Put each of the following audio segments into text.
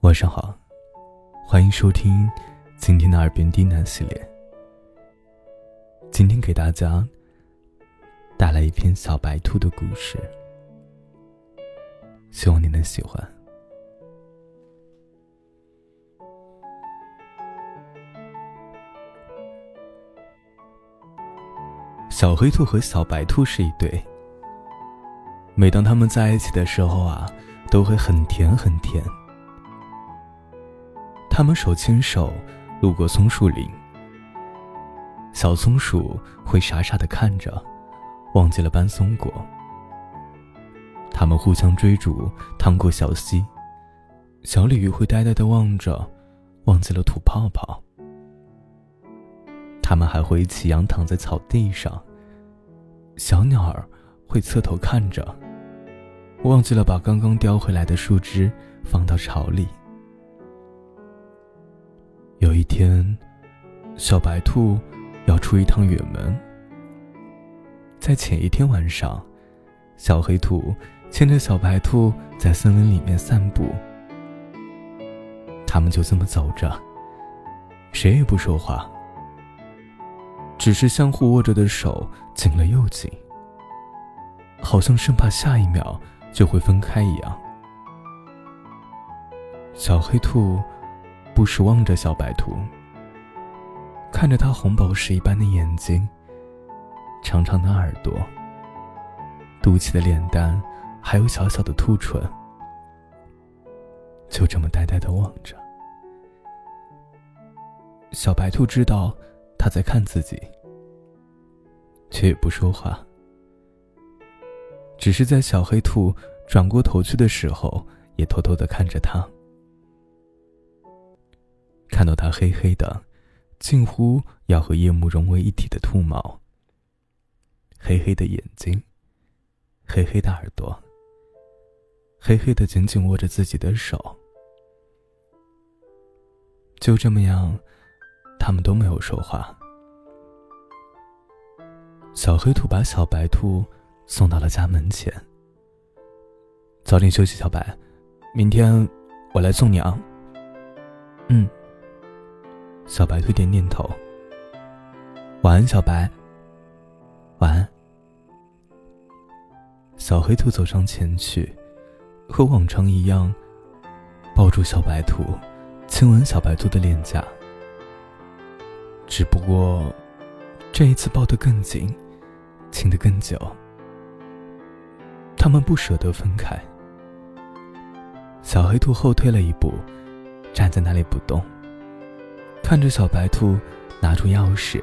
晚上好，欢迎收听今天的耳边低喃系列。今天给大家带来一篇小白兔的故事，希望你能喜欢。小黑兔和小白兔是一对，每当他们在一起的时候啊，都会很甜很甜。他们手牵手路过松树林，小松鼠会傻傻的看着，忘记了搬松果。他们互相追逐，趟过小溪，小鲤鱼会呆呆的望着，忘记了吐泡泡。他们还会一起仰躺在草地上，小鸟儿会侧头看着，忘记了把刚刚叼回来的树枝放到巢里。有一天，小白兔要出一趟远门。在前一天晚上，小黑兔牵着小白兔在森林里面散步。他们就这么走着，谁也不说话，只是相互握着的手紧了又紧，好像生怕下一秒就会分开一样。小黑兔。不时望着小白兔，看着它红宝石一般的眼睛、长长的耳朵、嘟起的脸蛋，还有小小的兔唇，就这么呆呆的望着。小白兔知道它在看自己，却也不说话，只是在小黑兔转过头去的时候，也偷偷的看着它。看到它黑黑的，近乎要和夜幕融为一体的兔毛，黑黑的眼睛，黑黑的耳朵，黑黑的紧紧握着自己的手，就这么样，他们都没有说话。小黑兔把小白兔送到了家门前，早点休息，小白，明天我来送你啊。嗯。小白兔点点头。晚安，小白。晚安。小黑兔走上前去，和往常一样，抱住小白兔，亲吻小白兔的脸颊。只不过，这一次抱得更紧，亲得更久。他们不舍得分开。小黑兔后退了一步，站在那里不动。看着小白兔拿出钥匙，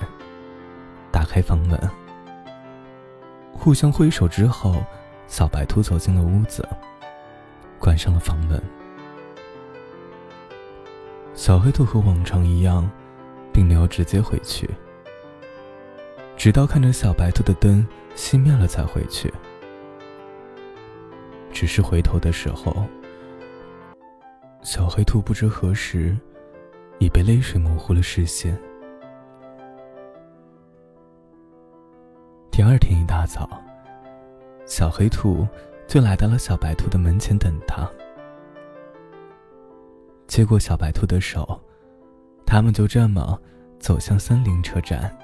打开房门，互相挥手之后，小白兔走进了屋子，关上了房门。小黑兔和往常一样，并没有直接回去，直到看着小白兔的灯熄灭了才回去。只是回头的时候，小黑兔不知何时。已被泪水模糊了视线。第二天一大早，小黑兔就来到了小白兔的门前等他。接过小白兔的手，他们就这么走向森林车站。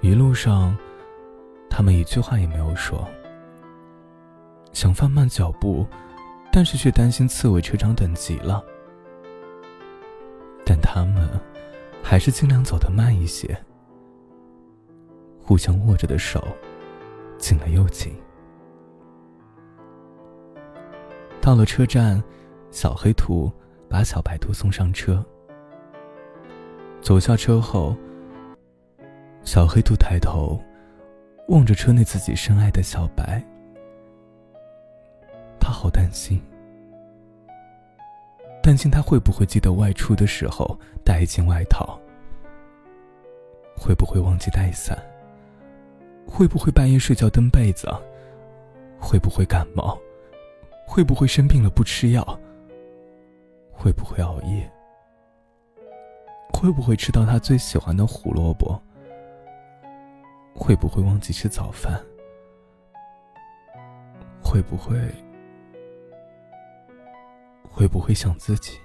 一路上，他们一句话也没有说，想放慢脚步，但是却担心刺猬车长等急了。但他们还是尽量走得慢一些，互相握着的手紧了又紧。到了车站，小黑兔把小白兔送上车。走下车后，小黑兔抬头望着车内自己深爱的小白，他好担心。担心他会不会记得外出的时候带一件外套？会不会忘记带伞？会不会半夜睡觉蹬被子？会不会感冒？会不会生病了不吃药？会不会熬夜？会不会吃到他最喜欢的胡萝卜？会不会忘记吃早饭？会不会？会不会想自己？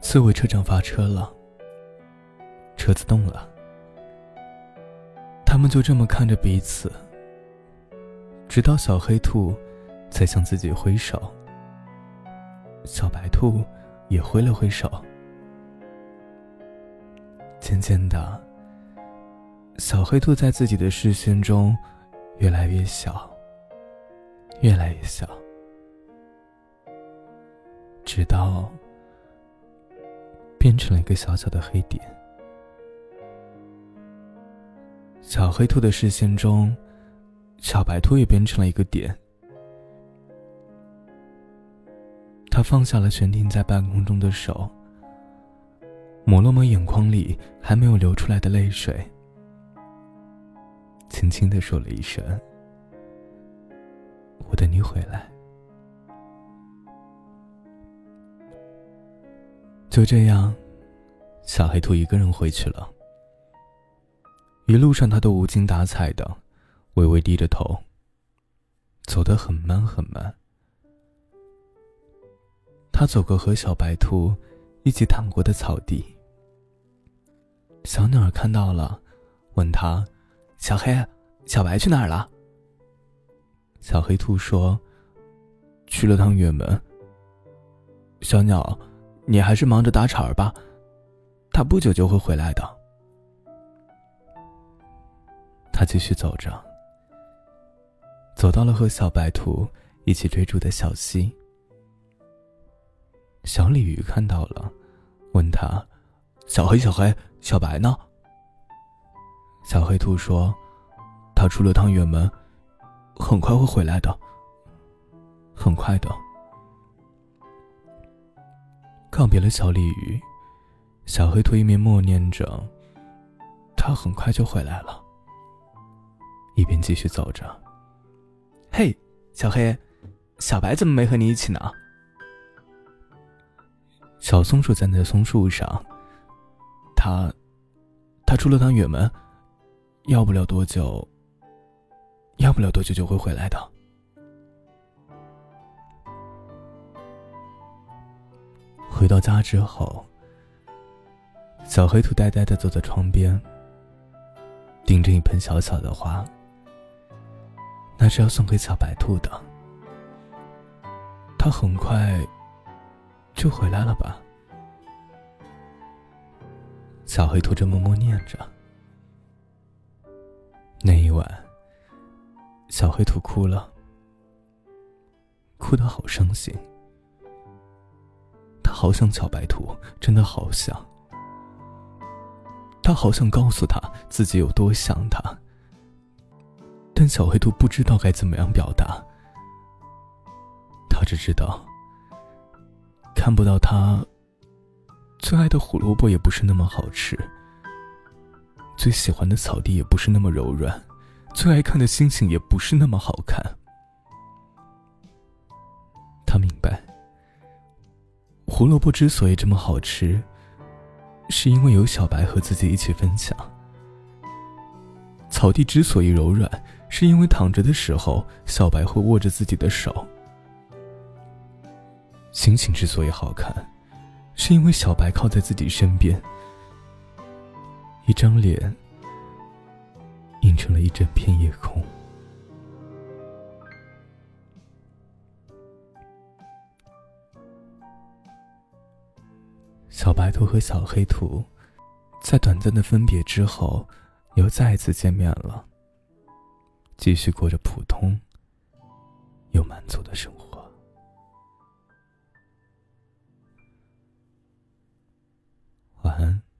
刺猬车长发车了，车子动了，他们就这么看着彼此，直到小黑兔才向自己挥手，小白兔也挥了挥手。渐渐的，小黑兔在自己的视线中越来越小，越来越小，直到变成了一个小小的黑点。小黑兔的视线中，小白兔也变成了一个点。他放下了悬停在半空中的手。抹了抹眼眶里还没有流出来的泪水，轻轻的说了一声：“我等你回来。”就这样，小黑兔一个人回去了。一路上，他都无精打采的，微微低着头，走得很慢很慢。他走过和小白兔。一起躺过的草地，小鸟看到了，问他：“小黑，小白去哪儿了？”小黑兔说：“去了趟远门。”小鸟，你还是忙着打草儿吧，他不久就会回来的。他继续走着，走到了和小白兔一起追逐的小溪。小鲤鱼看到了，问他：“小黑，小黑，小白呢？”小黑兔说：“他出了趟远门，很快会回来的。很快的。”告别了小鲤鱼，小黑兔一面默念着：“他很快就回来了。”一边继续走着。嘿，小黑，小白怎么没和你一起呢？小松鼠站在松树上，它，它出了趟远门，要不了多久，要不了多久就会回来的。回到家之后，小黑兔呆呆的坐在窗边，盯着一盆小小的花，那是要送给小白兔的。它很快。就回来了吧？小黑兔这么默念着。那一晚，小黑兔哭了，哭得好伤心。他好想小白兔，真的好想。他好想告诉他自己有多想他，但小黑兔不知道该怎么样表达。他只知道。看不到他最爱的胡萝卜也不是那么好吃，最喜欢的草地也不是那么柔软，最爱看的星星也不是那么好看。他明白，胡萝卜之所以这么好吃，是因为有小白和自己一起分享；草地之所以柔软，是因为躺着的时候，小白会握着自己的手。星星之所以好看，是因为小白靠在自己身边，一张脸映成了一整片夜空。小白兔和小黑兔在短暂的分别之后又再一次见面了继续过着普通又满足的生活。晚安。